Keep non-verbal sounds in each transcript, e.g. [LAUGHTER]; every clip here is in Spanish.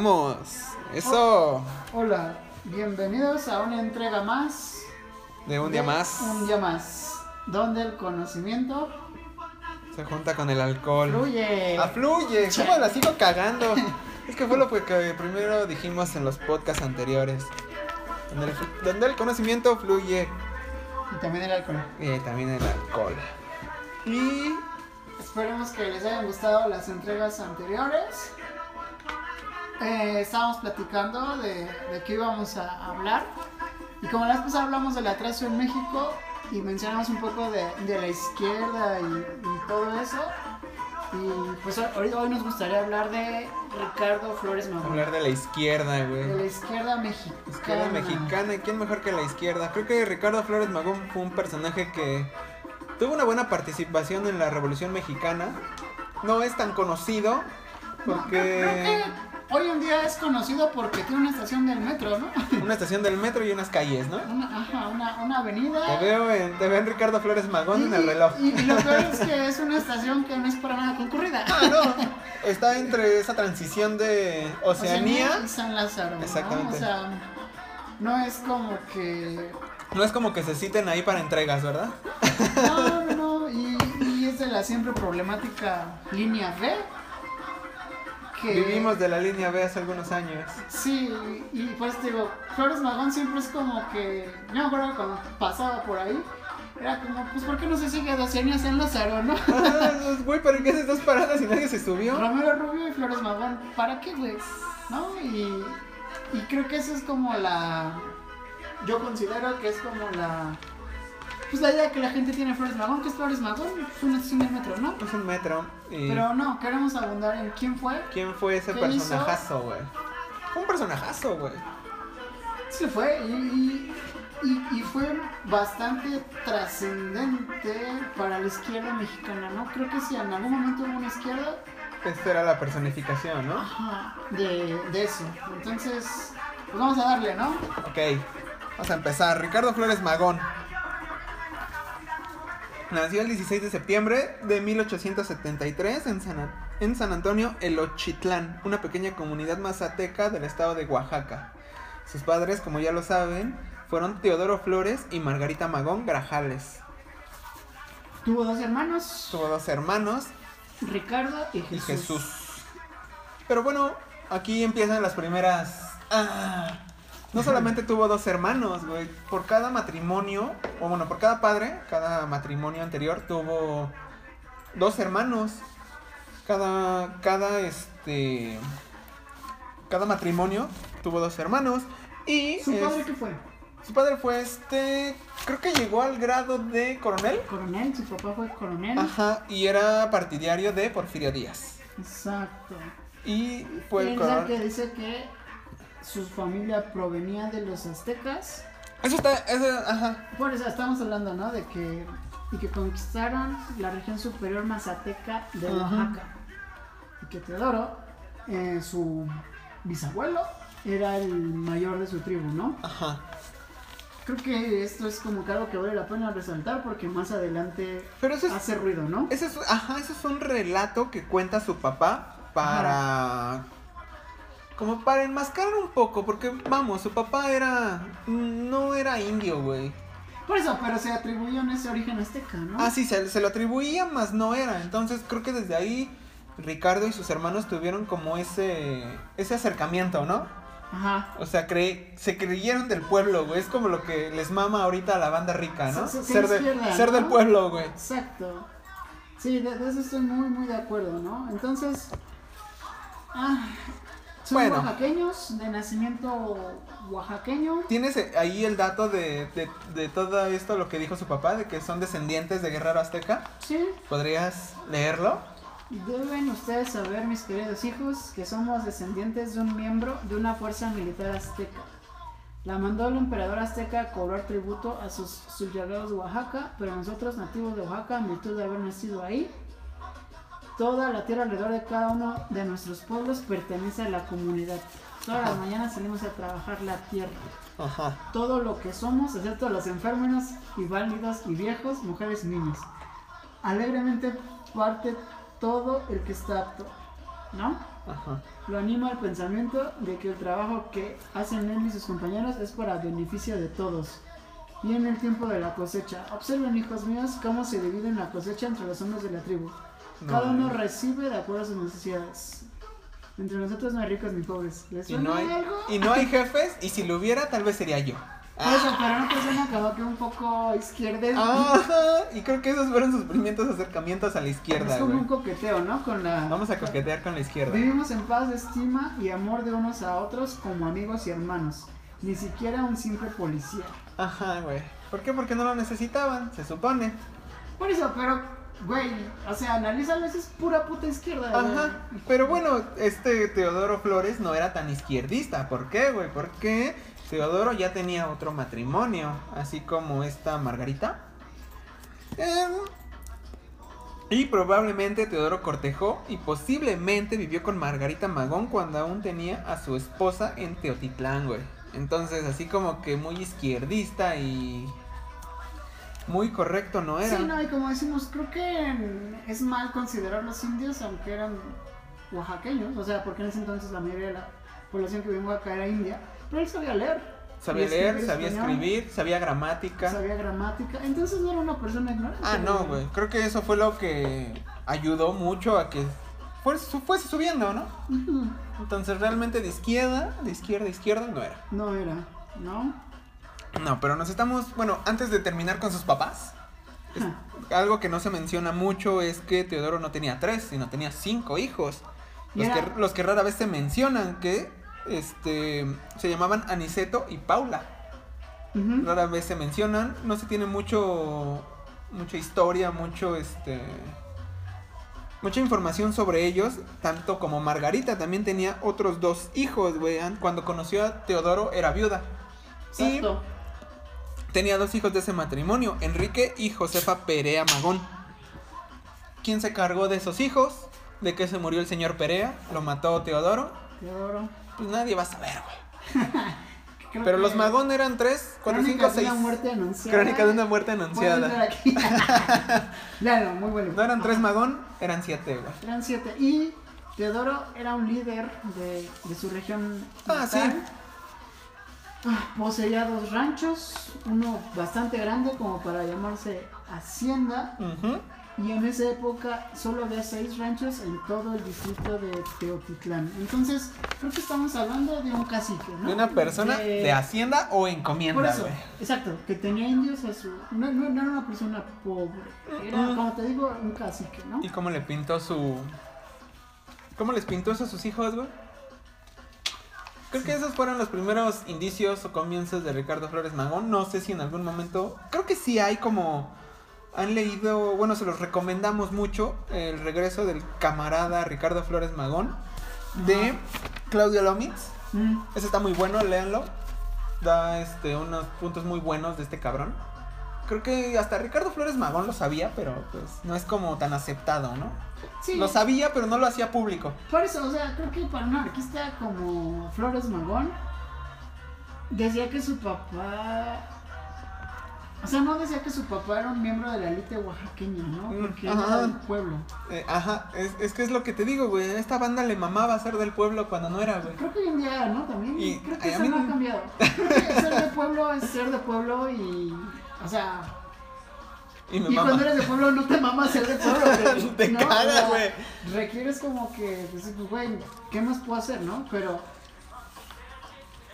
Vamos, eso. Hola, bienvenidos a una entrega más. De un día más. Un día más. Donde el conocimiento Se junta con el alcohol. fluye. Afluye. ¿Cómo la sigo cagando? [LAUGHS] es que fue lo que primero dijimos en los podcasts anteriores. Donde el, donde el conocimiento fluye. Y también el alcohol. Y también el alcohol. Y. Esperemos que les hayan gustado las entregas anteriores. Eh, estábamos platicando de, de qué íbamos a hablar. Y como la vez pasada hablamos del atraso en México y mencionamos un poco de, de la izquierda y, y todo eso. Y pues hoy, hoy nos gustaría hablar de Ricardo Flores Magón. Hablar de la izquierda, De güey. la izquierda mexicana. Izquierda mexicana, ¿y quién mejor que la izquierda? Creo que Ricardo Flores Magón fue un personaje que tuvo una buena participación en la Revolución Mexicana. No es tan conocido No, porque hoy en día es conocido porque tiene una estación del metro, ¿no? [LAUGHS] una estación del metro y unas calles, ¿no? Una, ajá, una, una avenida. Te veo en, te veo en Ricardo Flores Magón en el reloj. Y, y lo [LAUGHS] peor es que es una estación que no es para nada concurrida. Ah, no. Está entre esa transición de Oceanía. y San Lázaro. ¿no? Exactamente. O sea, no es como que. No es como que se citen ahí para entregas, ¿verdad? No, [LAUGHS] no, no. Y, y es de la siempre problemática línea B. Que, Vivimos de la línea B hace algunos años. Sí, y pues digo, Flores Magón siempre es como que. Yo me acuerdo cuando pasaba por ahí. Era como, pues, ¿por qué no se sigue a San Lázaro, no? [LAUGHS] Ah, pues, Güey, ¿pero qué haces dos paradas y nadie se subió? Romero Rubio y Flores Magón, ¿para qué, güey? ¿No? Y, y creo que eso es como la. Yo considero que es como la. Pues la idea que la gente tiene Flores Magón, que es Flores Magón, es una estación del metro, ¿no? Es un metro. Y Pero no, queremos abundar en quién fue. ¿Quién fue ese ¿Qué personajazo, güey? Fue un personajazo, güey. Sí fue, y, y, y- y fue bastante trascendente para la izquierda mexicana, ¿no? Creo que si en algún momento hubo una izquierda, Esta era la personificación, ¿no? ajá, de, de eso. Entonces, pues vamos a darle, ¿no? Ok, vamos a empezar. Ricardo Flores Magón. Nació el 16 de septiembre de 1873 en San, An- en San Antonio, El Ochitlán, una pequeña comunidad mazateca del estado de Oaxaca. Sus padres, como ya lo saben, fueron Teodoro Flores y Margarita Magón Grajales. Tuvo dos hermanos, Tuvo dos hermanos Ricardo y y Jesús. Jesús. Pero bueno, aquí empiezan las primeras. Ah, no solamente tuvo dos hermanos, güey. Por cada matrimonio, o bueno, por cada padre, cada matrimonio anterior tuvo dos hermanos. Cada, cada, este, cada matrimonio tuvo dos hermanos. Y ¿Su es- padre qué fue? su padre fue este, creo que llegó al grado de coronel. Coronel, su papá fue coronel. Ajá, y era partidario de Porfirio Díaz. Exacto. Y fue el coronel. que dice que su familia provenía de los aztecas. Eso está, eso, ajá. Por eso estamos hablando, ¿no? De que, y que conquistaron la región superior mazateca de. Oaxaca. Y que Teodoro, eh, su bisabuelo, era el mayor de su tribu, ¿no? Ajá. Creo que esto es como que algo que vale la pena resaltar porque más adelante Pero eso es, hace ruido, ¿no? ese es, ajá, eso es un relato que cuenta su papá para, como para enmascarar un poco, porque vamos, su papá era, no era indio, güey. Por eso, pero se atribuyeron ese origen azteca, ¿no? Ah, sí, se, se lo atribuía, más no era. Entonces creo que desde ahí Ricardo y sus hermanos tuvieron como ese, ese acercamiento, ¿no? Ajá. O sea, cre- se creyeron del pueblo, güey. Es como lo que les mama ahorita a la banda rica, ¿no? Ser del pueblo, güey. Exacto. Sí, de, de eso estoy muy, muy de acuerdo, ¿no? Entonces, ah, son Bueno. oaxaqueños, de nacimiento oaxaqueño. ¿Tienes eh, ahí el dato de, de, de todo esto, lo que dijo su papá, de que son descendientes de Guerrero Azteca? Sí, ¿Podrías leerlo? deben ustedes saber, mis queridos hijos, que somos descendientes de un miembro de una fuerza militar azteca. La mandó el emperador azteca a cobrar tributo a sus sublegados de Oaxaca, pero nosotros, nativos de Oaxaca, en virtud de haber nacido ahí, toda la tierra alrededor de cada uno de nuestros pueblos pertenece a la comunidad. Todas las mañanas salimos a trabajar la tierra. Ajá. Todo lo que somos, excepto los enfermos y válidos y viejos, mujeres y niños. Alegremente parte todo el que está apto. ¿No? Ajá. Lo anima al pensamiento de que el trabajo que hacen él y sus compañeros es para beneficio de todos. Y en el tiempo de la cosecha, observen hijos míos cómo se divide la cosecha entre los hombres de la tribu. No, Cada uno recibe de acuerdo a sus necesidades. Entre nosotros no hay ricos ni pobres. ¿Les y no hay algo? y no hay jefes y si lo hubiera tal vez sería yo. Por eso, pero no te suena como que un poco izquierda. Ajá, y creo que esos fueron sus primeros acercamientos a la es izquierda, como güey. un coqueteo, ¿no? Con la... Vamos a coquetear con la izquierda. Vivimos en paz, estima y amor de unos a otros como amigos y hermanos. Ni siquiera un simple policía. Ajá, güey. ¿Por qué? Porque no lo necesitaban, se supone. Por eso, pero, güey, o sea, analízalo, eso es pura puta izquierda. güey. Ajá. Pero bueno, este Teodoro Flores no era tan izquierdista. ¿Por qué, güey? Porque Teodoro ya tenía otro matrimonio, así como esta Margarita. Em, y probablemente Teodoro cortejó y posiblemente vivió con Margarita Magón cuando aún tenía a su esposa en Teotitlán, güey. Entonces, así como que muy izquierdista y muy correcto no era. Sí, no, y como decimos, creo que es mal considerar los indios, aunque eran oaxaqueños, o sea, porque en ese entonces la mayoría de la población que vivía acá era india, pero él sabía leer. Sabía leer, escribir sabía español, escribir, sabía gramática. Sabía gramática, entonces no era una persona ignorante. Ah, no, güey. Creo que eso fue lo que ayudó mucho a que fuese, su- fuese subiendo, ¿no? Entonces realmente de izquierda, de izquierda, de izquierda no era. No era, ¿no? No, pero nos estamos, bueno, antes de terminar con sus papás, es- algo que no se menciona mucho es que Teodoro no tenía tres, sino tenía cinco hijos. Los, que, los que rara vez se mencionan, que este, se llamaban Aniceto y Paula. Rara vez se mencionan, no se tiene mucho mucha historia, mucho este mucha información sobre ellos, tanto como Margarita también tenía otros dos hijos, güey, an- cuando conoció a Teodoro era viuda. Y. tenía dos hijos de ese matrimonio, Enrique y Josefa Perea Magón. ¿Quién se cargó de esos hijos? ¿De qué se murió el señor Perea? ¿Lo mató Teodoro? Teodoro. Pues nadie va a saber, güey. [LAUGHS] Pero que- los Magón eran tres, cuatro, cinco, Crónicas de seis. una muerte anunciada. Crónica de una muerte anunciada. Claro, [LAUGHS] [LAUGHS] muy bueno. No eran tres magón, eran siete, güey. Eran siete. Y Teodoro era un líder de, de su región. Ah, sí. natal. Poseía dos ranchos, uno bastante grande como para llamarse Hacienda. Y en esa época solo había seis ranchos en todo el distrito de Teotitlán. Entonces, creo que estamos hablando de un cacique, ¿no? De una persona de, hacienda o Por encomienda, eso, güey. exacto, que tenía indios a su... No, no, no era una persona pobre, era, Mm. como te digo, un cacique, ¿no? ¿Y cómo le pintó su. ¿Cómo les pintó eso a sus hijos, güey? Creo que esos fueron los primeros indicios o comienzos de Ricardo Flores Magón. No sé si en algún momento. Creo que sí hay como. Han leído. Bueno, se los recomendamos mucho. El regreso del camarada Ricardo Flores Magón. De. Claudio Lomitz. Mm, Ese está muy bueno, léanlo. Da este, unos puntos muy buenos de este cabrón. Creo que hasta Ricardo Flores Magón lo sabía, pero pues no es como tan aceptado, ¿no? Sí, Lo sabía, pero no lo hacía público. por eso, o sea, creo que para un anarquista como Flores Magón, decía que su papá... O sea, no decía que su papá era un miembro de la élite oaxaqueña, ¿no? Mm, Porque ajá. era del pueblo. Eh, ajá, es, es que es lo que te digo, güey. Esta banda le mamaba ser del pueblo cuando no era, güey. Creo que hoy en día, ¿no? También. Y- creo que eso no ha cambiado. Creo que ser de pueblo es ser de pueblo y. O sea. Y me Y mama. cuando eres de pueblo no te mamas ser de pueblo. güey, [LAUGHS] Te ¿no? cagas, O sea, güey. Requieres como que, pues, pues, güey, ¿qué más puedo hacer, no? Pero,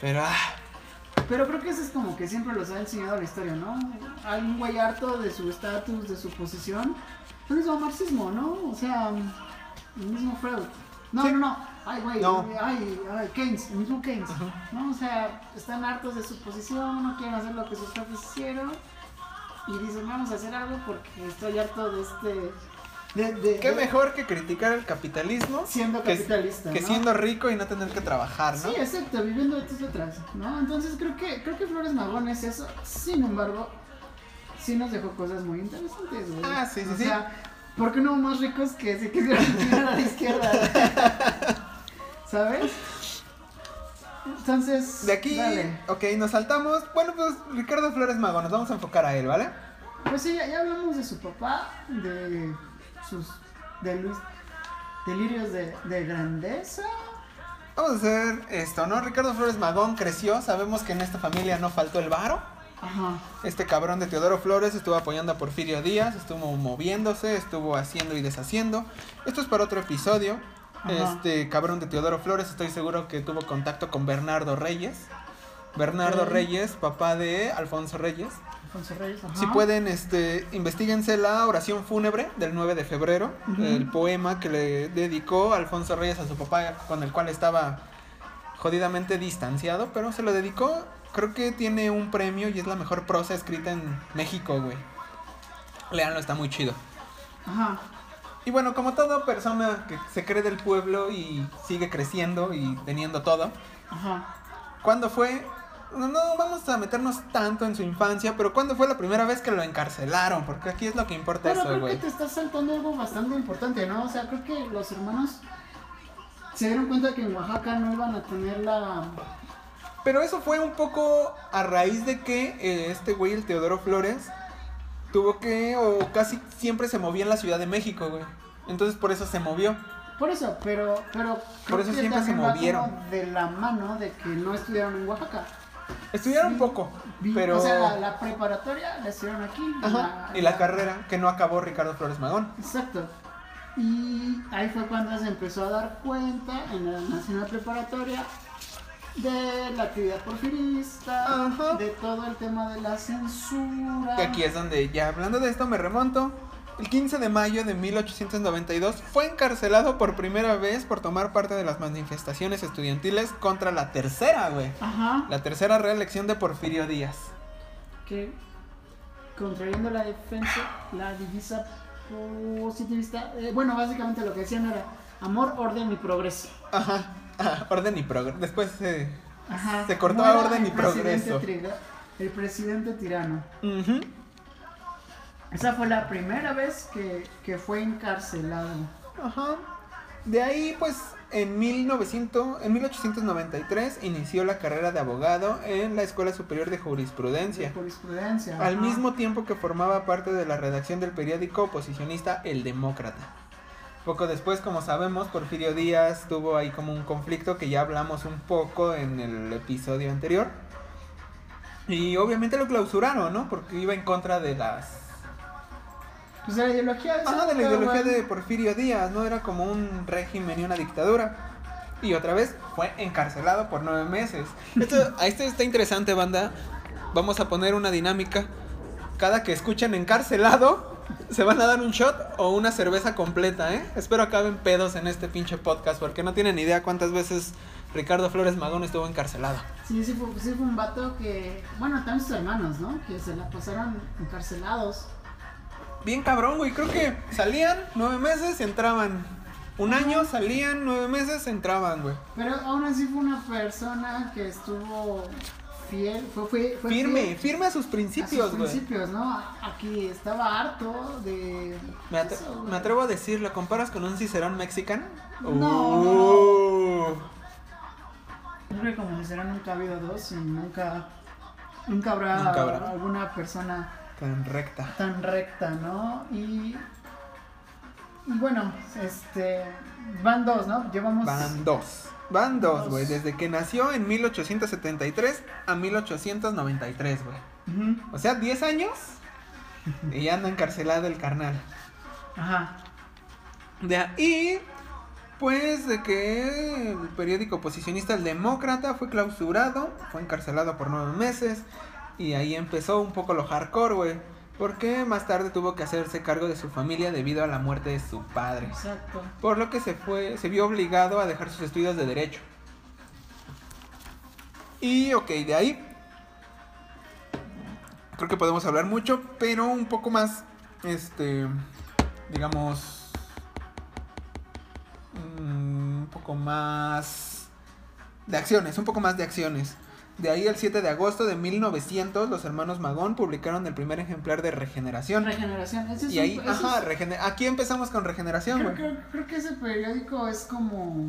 Pero, ah, pero creo que eso es como que siempre los ha enseñado la historia, ¿no? Hay un güey harto de su estatus, de su posición. El mismo marxismo, ¿no? O sea, el mismo Freud. No, Sí. no, no. Ay, güey, No. ay, ay, Keynes, el mismo Keynes. ¿no? O sea, están hartos de su posición, no quieren hacer lo que sus jefes hicieron. Y dicen, vamos a hacer algo porque estoy harto de este. De, de- qué de- mejor que criticar el capitalismo Siendo capitalista. que ¿no? siendo rico y no tener que trabajar, ¿no? Sí, exacto, viviendo de tus letras, ¿no? Entonces creo que, creo que Flores Magón es eso. Sin embargo, sí nos dejó cosas muy interesantes, güey. Ah, sí, sí, o sí. sea, ¿por qué no hubo más ricos que se quisieron [LAUGHS] tirar a la izquierda? [LAUGHS] ¿Sabes? Entonces. De aquí, Dale. ok, nos saltamos. Bueno, pues Ricardo Flores Magón, nos vamos a enfocar a él, ¿vale? Pues sí, ya, ya hablamos de su papá, de sus. de Luis. delirios de, de grandeza. Vamos a hacer esto, ¿no? Ricardo Flores Magón creció, sabemos que en esta familia no faltó el varo. Ajá. Este cabrón de Teodoro Flores estuvo apoyando a Porfirio Díaz, estuvo moviéndose, estuvo haciendo y deshaciendo. Esto es para otro episodio. Ajá. Este cabrón de Teodoro Flores, estoy seguro que tuvo contacto con Bernardo Reyes. Bernardo. Reyes, papá de Alfonso Reyes. Alfonso Reyes, ajá. Si pueden, este, investiguense la oración fúnebre del 9 de febrero, el poema que le dedicó Alfonso Reyes a su papá, con el cual estaba jodidamente distanciado, pero se lo dedicó. Creo que tiene un premio y es la mejor prosa escrita en México, güey. Leanlo, está muy chido. Ajá. Y bueno, como toda persona que se cree del pueblo y sigue creciendo y teniendo todo, Ajá. ¿cuándo fue? No, no vamos a meternos tanto en su infancia, pero ¿cuándo fue la primera vez que lo encarcelaron? Porque aquí es lo que importa eso, creo güey. que te estás saltando algo bastante importante, ¿no? O sea, creo que los hermanos se dieron cuenta que en Oaxaca no iban a tener la... Pero eso fue un poco a raíz de que eh, este güey, el Teodoro Flores, tuvo que, o casi siempre se movía en la Ciudad de México, güey. Entonces por eso se movió. Por eso, pero... pero creo eso siempre se movieron. de la mano de que no estudiaron en Oaxaca. Estudiaron Sí. poco, Vi- pero... O sea, la, la preparatoria la estudiaron aquí. Ajá, y la carrera que no acabó Ricardo Flores Magón. Exacto. Y ahí fue cuando se empezó a dar cuenta en la Nacional Preparatoria de la actividad porfirista, Ajá. de todo el tema de la censura. Que aquí es donde, ya hablando de esto, me remonto. El 15 de mayo de 1892 fue encarcelado por primera vez por tomar parte de las manifestaciones estudiantiles contra la tercera, güey. Ajá. La tercera reelección de Porfirio Díaz. Que contrayendo la defensa, la divisa positivista. eh, bueno, básicamente lo que decían era amor, orden y progreso. Ajá, ajá, [LAUGHS] orden y progreso. Después se... Ajá. Se cortó a orden y progreso. el presidente tirano. Ujú. Esa fue la primera vez que, que fue encarcelado. Ajá. De ahí, pues, en 1900, en 1893 inició la carrera de abogado en la Escuela Superior de De Jurisprudencia. jurisprudencia. Al ajá. mismo tiempo que formaba parte de la redacción del periódico oposicionista El Demócrata. Poco después, como sabemos, Porfirio Díaz tuvo ahí como un conflicto que ya hablamos un poco en el episodio anterior. Y obviamente lo clausuraron, ¿no? Porque iba en contra de las... Pues de la ideología de Ah, de la ideología de Porfirio Díaz, ¿no? Era como un régimen y una dictadura. Y otra vez fue encarcelado por nueve meses. Esto, a esto está interesante, banda. Vamos a poner una dinámica. Cada que escuchen encarcelado, se van a dar un shot o una cerveza completa, ¿eh? Espero acaben pedos en este pinche podcast, porque no tienen idea cuántas veces Ricardo Flores Magón estuvo encarcelado. Sí, sí fue, sí fue un vato que. Bueno, también sus hermanos, ¿no? Que se la pasaron encarcelados. Bien cabrón, güey. Creo que salían nueve meses, entraban. Un año, salían nueve meses, entraban, güey. Pero aún así fue una persona que estuvo fiel. Fue, fue, fue Firme, fiel firme a sus a principios, sus güey. principios, ¿no? Aquí estaba harto de. Me, atre- eso, güey. me atrevo a decir, ¿lo comparas con un cicerón mexicano? No, Uh. Yo creo que como será nunca ha habido dos y nunca. Nunca habrá, Nunca habrá. alguna persona Tan recta. tan recta, ¿no? Y, y bueno, este, van dos, ¿no? Llevamos... Van dos. Van dos, güey. Desde que nació en 1873 a 1893, güey. Ujú, O sea, 10 años. Y ya anda encarcelado el carnal. Ajá. De ahí, pues, de que el periódico oposicionista El Demócrata fue clausurado, fue encarcelado por nueve meses, y ahí empezó un poco lo hardcore, güey. Porque más tarde tuvo que hacerse cargo de su familia debido a la muerte de su padre. Exacto. Por lo que se fue, se vio obligado a dejar sus estudios de derecho. Y ok, de ahí. Creo que podemos hablar mucho, pero un poco más. Este. Digamos. mm, Un poco más. De acciones, un poco más de acciones. De ahí el 7 de agosto de 1900, los hermanos Magón publicaron el primer ejemplar de Regeneración. Regeneración. Ese es Y ahí, un- ajá, es- regener- aquí empezamos con Regeneración, creo, creo- creo que ese periódico es como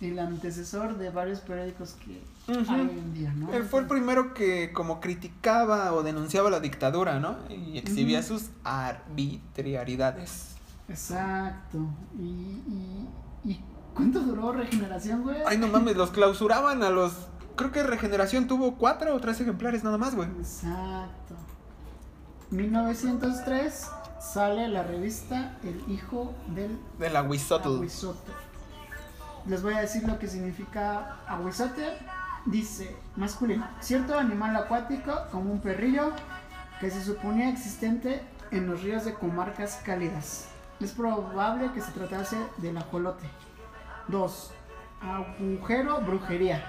el antecesor de varios periódicos que hay hoy en día, ¿no? Él fue el primero que como criticaba o denunciaba la dictadura, ¿no? Y exhibía sus arbitrariedades. Exacto. Y, y, ¿Y cuánto duró Regeneración, güey? Ay, no mames, los clausuraban a los. Creo que Regeneración tuvo cuatro o tres ejemplares nada más, güey. Exacto. 1903 sale la revista El Hijo del De la. Les voy a decir lo que significa aguizote. Dice, masculino, cierto animal acuático como un perrillo que se suponía existente en los ríos de comarcas cálidas. Es probable que se tratase del ajolote. 2. Agujero, brujería.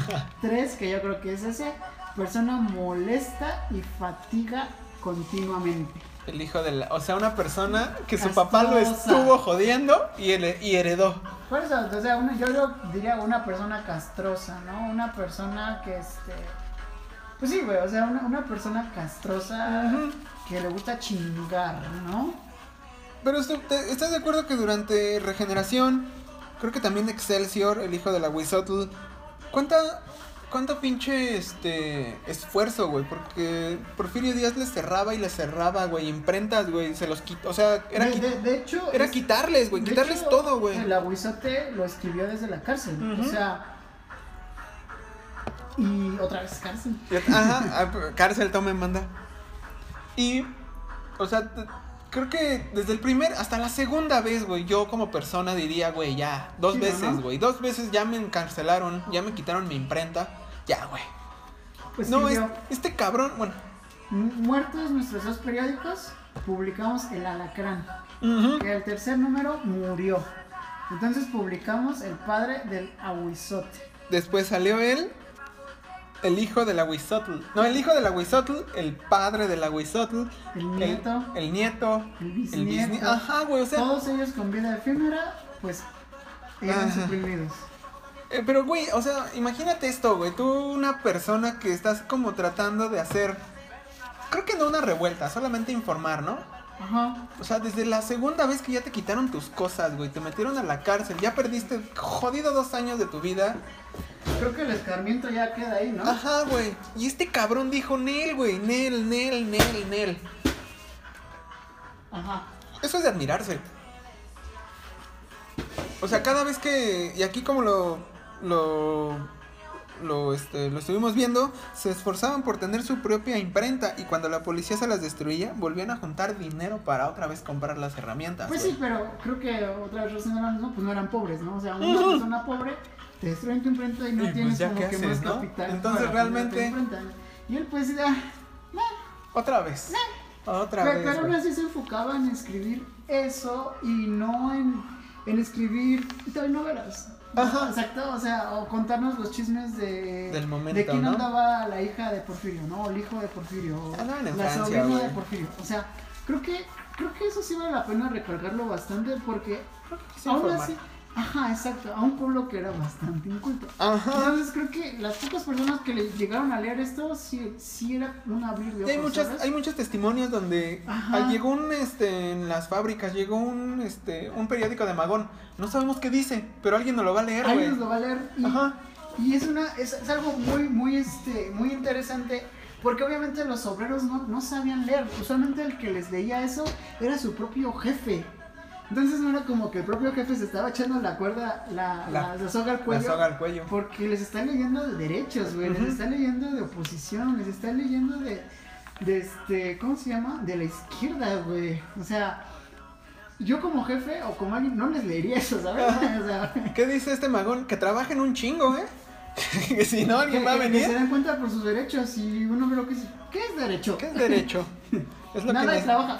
[LAUGHS] 3, que yo creo que es ese, persona molesta y fatiga continuamente. El hijo de la. O sea, una persona que su papá lo estuvo jodiendo y, ele- y heredó. Por eso, o sea, yo lo diría una persona castrosa, ¿no? Una persona que, este... Pues sí, güey, o sea, una, una persona castrosa que le gusta chingar, ¿no? Pero esto- ¿estás de acuerdo que durante Regeneración, creo que también Excelsior, el hijo de la Wisotl, cuánta, cuánto pinche este esfuerzo, güey? Porque Porfirio Díaz les cerraba y les cerraba, güey, imprentas, güey, se los quitó, o sea, era, de, qui- de- de hecho... era es- quitarles, güey, quitarles hecho, todo, güey. El aguizote lo escribió desde la cárcel, o sea... Y otra vez cárcel. Ajá, [LAUGHS] ah, cárcel, tome, manda. Y, o sea, creo que desde el primer hasta la segunda vez, güey, yo como persona diría, güey, ya, dos Sí, veces, ¿no? güey, dos veces ya me encarcelaron, ya me quitaron mi imprenta, ya, güey. Pues no, es- escribió, este cabrón, bueno. Muertos nuestros dos periódicos, publicamos El Alacrán. que el tercer número murió. Entonces publicamos El Padre del Aguizote. Después salió él, el hijo de la Huizotl. No, el hijo de la Huizotl, el padre de la Huizotl, El el, nieto, el nieto, el el bisnieto. bisnieto. Ajá, güey, o sea. todos ellos con vida efímera, pues eran Ajá. suprimidos. Eh, pero, güey, o sea, imagínate esto, güey. Tú, una persona que estás como tratando de hacer. Creo que no una revuelta, solamente informar, ¿no? Ajá. O sea, desde la segunda vez que ya te quitaron tus cosas, güey, te metieron a la cárcel, ya perdiste jodido dos años de tu vida. Creo que el escarmiento ya queda ahí, ¿no? Ajá, güey. Y este cabrón dijo, Nel, güey, Nel, Nel, Nel, Nel. Ajá. Eso es de admirarse. O sea, cada vez que. Y aquí como lo. Lo. Lo, este, lo estuvimos viendo, se esforzaban por tener su propia imprenta y cuando la policía se las destruía, volvían a juntar dinero para otra vez comprar las herramientas. Pues sí, pero creo que otra vez razón era lo mismo, pues no eran pobres, ¿no? O sea, una persona pobre te destruyen tu imprenta y no Y, pues, tienes ya, como ¿qué que haces, más no? capital. Entonces, realmente-. Y él pues ah, Otra vez. Otra Pero, vez. pero aún así se enfocaba en escribir eso y no en, en escribir telenovelas. Ajá. Exacto, o sea, o contarnos los chismes de, Del momento, de quién ¿no? andaba la hija de Porfirio, ¿no? O el hijo de Porfirio, o Andaban en la Francia, sobrina güey. de Porfirio. O sea, creo que creo que eso sí vale la pena recargarlo bastante porque aún informar. así, ajá, exacto, a un pueblo que era bastante inculto. Ajá. Entonces creo que las pocas personas que le llegaron a leer esto sí, sí era un abrir de Y hay ojos, muchas, ¿sabes? hay muchos testimonios donde Ajá. ah, llegó un este en las fábricas, llegó un este un periódico de Magón. No sabemos qué dice, pero alguien nos lo va a leer. Alguien lo va a leer y, Ajá. y es una es, es algo muy muy este muy interesante porque obviamente los obreros no, no sabían leer usualmente el que les leía eso era su propio jefe entonces no era como que el propio jefe se estaba echando la cuerda la, La- la, la soga al cuello soga al cuello. porque les está leyendo de derechos güey Ujú. les está leyendo de oposición les está leyendo de de este cómo se llama de la izquierda güey o sea yo como jefe o como alguien no les leería eso sabes o sea [LAUGHS] ¿Qué dice este magón? Que trabajen un chingo, ¿eh? [LAUGHS] que si no, alguien que, va a que- que se venir. den cuenta por sus derechos y uno ve lo que dice, ¿qué es derecho? ¿Qué es derecho? [LAUGHS] Es lo Nada que de nos- trabaja.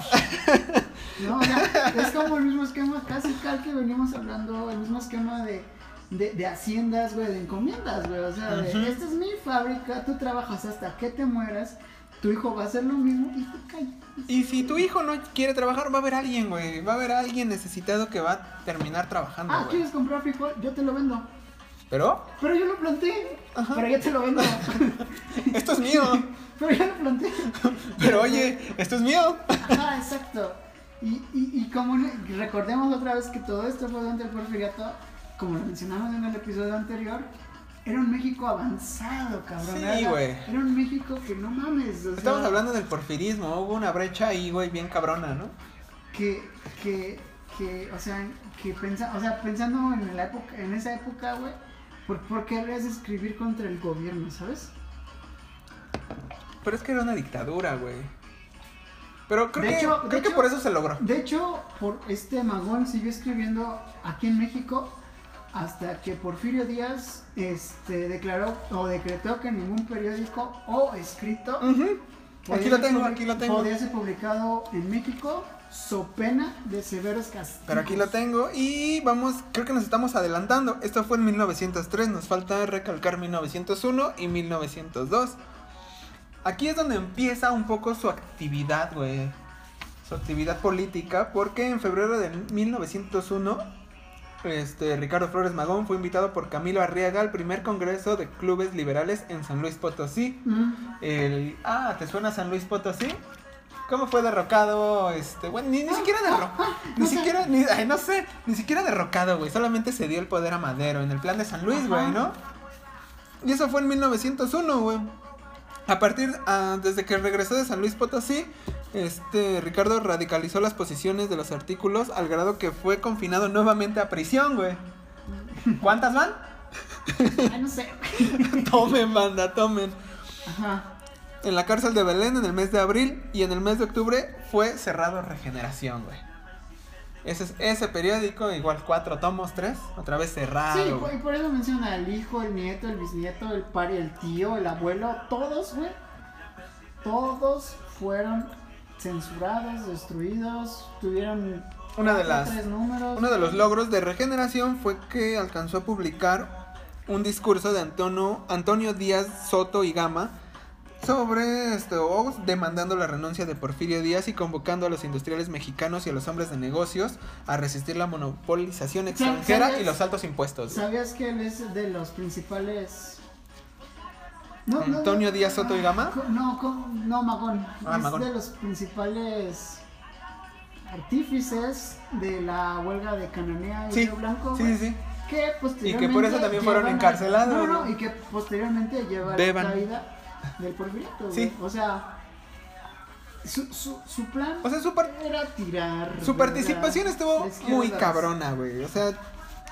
No, o sea, es como el mismo esquema casi cal que venimos hablando, el mismo esquema de, de, de haciendas, güey, de encomiendas, güey. O sea, de, esta es mi fábrica, tú trabajas hasta que te mueras, tu hijo va a hacer lo mismo y tú callas. Y si tu hijo no quiere trabajar, va a haber alguien, güey. Va a haber alguien necesitado que va a terminar trabajando, Ah. ¿quieres comprar frijol? Yo te lo vendo. Pero, Pero yo lo planté. Ajá. Pero yo te lo vendo. [LAUGHS] esto es mío. [LAUGHS] Pero yo lo planté. Pero oye, esto es mío. Ajá, exacto. Y, y, y como recordemos otra vez que todo esto fue durante el porfiriato, como lo mencionamos en el episodio anterior, era un México avanzado, cabrón. Sí, era, güey. era un México que no mames. o Estamos sea, hablando del porfirismo. Hubo una brecha ahí, güey, bien cabrona, ¿no? Que, que que, o sea, que pensa, o sea, pensando en la época, en esa época, güey, ¿por, ¿por qué habrías de escribir contra el gobierno, sabes? Pero es que era una dictadura, güey. Pero creo, De que, hecho- creo que hecho- por eso se logró. De hecho, por este Magón siguió escribiendo aquí en México hasta que Porfirio Díaz este, declaró o decretó que ningún periódico o escrito Ujú. podía Aquí lo tengo, aquí lo tengo. podía ser publicado en México so pena de severos castigos. Pero aquí lo tengo y vamos, creo que nos estamos adelantando. Esto fue en 1903, nos falta recalcar 1901 y 1902. Aquí es donde empieza un poco su actividad, güey. Su actividad política, porque en febrero de 1901, este, Ricardo Flores Magón fue invitado por Camilo Arriaga al primer congreso de clubes liberales en San Luis Potosí. Mm, El, ah, ¿te suena San Luis Potosí? ¿Cómo fue derrocado? Este, bueno, ni, ni siquiera derrocado. Ni siquiera, ni, ay, no sé, ni siquiera derrocado, güey. Solamente se dio el poder a Madero en el plan de San Luis, güey. ¿no? Y eso fue en 1901, güey. A partir, ah, desde que regresó de San Luis Potosí, este, Ricardo radicalizó las posiciones de los artículos al grado que fue confinado nuevamente a prisión, güey. ¿Cuántas van? ay, no sé. [LAUGHS] tomen, banda, tomen. Ajá. En la cárcel de Belén en el mes de abril y en el mes de octubre fue cerrado Regeneración, güey. Ese, es- ese periódico, igual cuatro tomos, tres, otra vez cerrado. Sí, güey. y por eso menciona el hijo, el nieto, el bisnieto, el pari, el tío, el abuelo, todos, güey. Todos fueron censurados, destruidos, tuvieron Una de las- tres números. Uno de los logros de Regeneración fue que alcanzó a publicar un discurso de Antonio, Antonio Díaz Soto y Gama sobre esto, demandando la renuncia de Porfirio Díaz y convocando a los industriales mexicanos y a los hombres de negocios a resistir la monopolización extranjera ¿sabías? y los altos impuestos. ¿Sabías que él es de los principales... No, Antonio no, Díaz Soto y Gama. co- No, no, Magón. Ah, es Magón. de los principales artífices de la huelga de Cananea y Sí, Blanco. sí, sí, sí. que posteriormente Y que por eso también fueron encarcelados, No, no, y que posteriormente lleva Beban. la vida del porfiriato, güey. Sí. O sea, su, su, su plan O sea, su, era tirar. su participación estuvo muy cabrona, güey. O sea,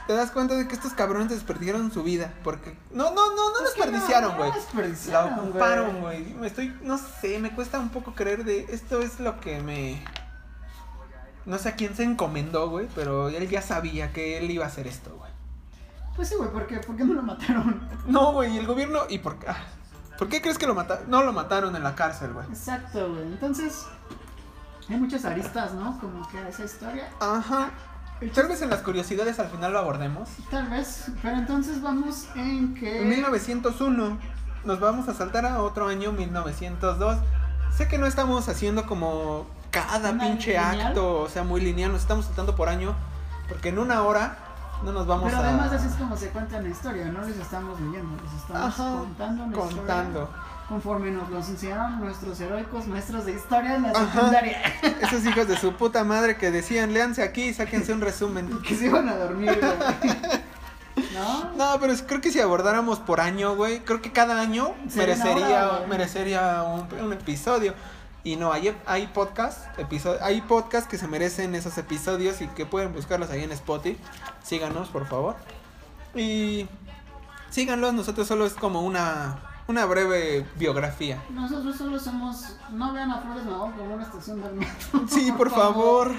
te das cuenta de que estos cabrones desperdiciaron su vida. Porque. No, no, no, no desperdiciaron, güey. no La desperdiciaron, ocuparon, güey. Me estoy. No sé, me cuesta un poco creer de. Esto es lo que me. No sé a quién se encomendó, güey. Pero él ya sabía que él iba a hacer esto, güey. Pues sí, güey, ¿por qué? ¿Por qué no lo mataron? No, güey, y el gobierno. ¿Y por qué? ah, ¿Por qué crees que lo mataron? No lo mataron en la cárcel, güey. Exacto, güey. Entonces, hay muchas aristas, ¿no? Como que a esa historia. Ajá. Tal vez en las curiosidades al final lo abordemos. Tal vez, pero entonces vamos en que. En 1901 nos vamos a saltar a otro año, 1902. Sé que no estamos haciendo como cada pinche lineal. acto, o sea, muy lineal, nos estamos saltando por año, porque en una hora no nos vamos Pero a... además así es como se cuenta la historia, no les estamos leyendo, les estamos Ajá, contando historia contando. conforme nos los enseñaron nuestros heroicos maestros de historia en la Ajá. secundaria. [LAUGHS] Esos hijos de su puta madre que decían, léanse aquí y sáquense un resumen. [LAUGHS] que se iban a dormir, güey. [LAUGHS] ¿No? No, pero creo que si abordáramos por año, güey, creo que cada año merecería, hora, merecería un, un episodio. Y no, hay, hay podcast, episo- hay podcast que se merecen esos episodios y que pueden buscarlos ahí en Spotify. Síganos, por favor. Y síganlos, nosotros solo es como una, una breve biografía. Nosotros solo somos. No vean a Flores Magón como una estación del metro. [LAUGHS] Sí, por favor.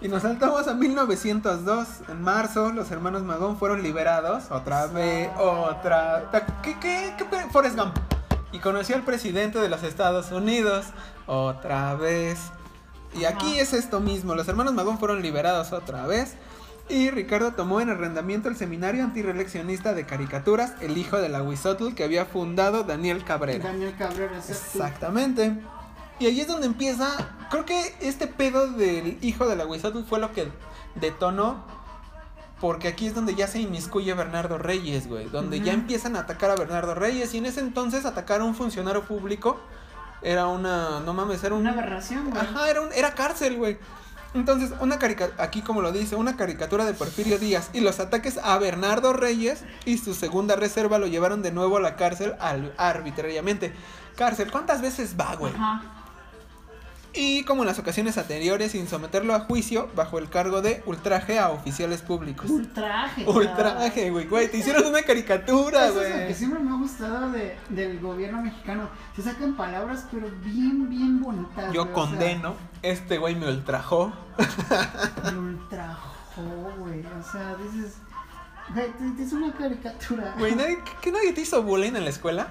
Y nos saltamos a 1902. En marzo, los hermanos Magón fueron liberados. Otra vez, otra. ¿Qué, qué, qué? Forrest Gump. Y conoció al presidente de los Estados Unidos. Otra vez. Y aquí es esto mismo. Los hermanos Magón fueron liberados otra vez. Y Ricardo tomó en arrendamiento el seminario antireeleccionista de caricaturas, el hijo de la Huizotl que había fundado Daniel Cabrera. Daniel Cabrera, exacto. Exactamente. Y ahí es donde empieza. Creo que este pedo del hijo de la Huizotl fue lo que detonó. Porque aquí es donde ya se inmiscuye Bernardo Reyes, güey. Donde ya empiezan a atacar a Bernardo Reyes. Y en ese entonces atacar a un funcionario público era una. No mames, era un. Una aberración, güey. Ajá, era, un, era cárcel, güey. Entonces, una caricatura, aquí como lo dice, una caricatura de Porfirio Díaz y los ataques a Bernardo Reyes y su segunda reserva lo llevaron de nuevo a la cárcel al- arbitrariamente. Cárcel, ¿cuántas veces va, güey? Ajá. Y como en las ocasiones anteriores, sin someterlo a juicio, bajo el cargo de ultraje a oficiales públicos. Ultraje. [LAUGHS] Ultraje, güey, güey. Te hicieron una caricatura, Eso es lo que güey. siempre me ha gustado de, del gobierno mexicano. Se sacan palabras, pero bien, bien bonitas. Yo güey, o sea, condeno. Este güey me ultrajó. Me ultrajó, güey. O sea, dices. Güey, es una caricatura. Güey, ¿nadie, ¿que nadie te hizo bullying en la escuela?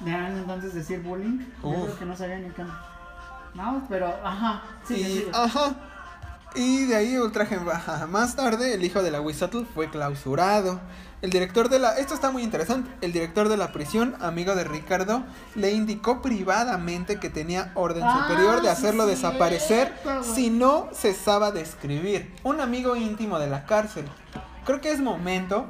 ¿Me entonces decir bullying? Yo Uf. creo que no sabía ni qué. No, pero, ajá. Sí, y, sí, ajá. Y de ahí ultraje baja. Más tarde, el hijo de la Wizatl fue clausurado. El director de la. Esto está muy interesante. El director de la prisión, amigo de Ricardo, le indicó privadamente que tenía orden Ah, superior de sí, hacerlo desaparecer cierto, si no cesaba de escribir. Un amigo íntimo de la cárcel. Creo que es momento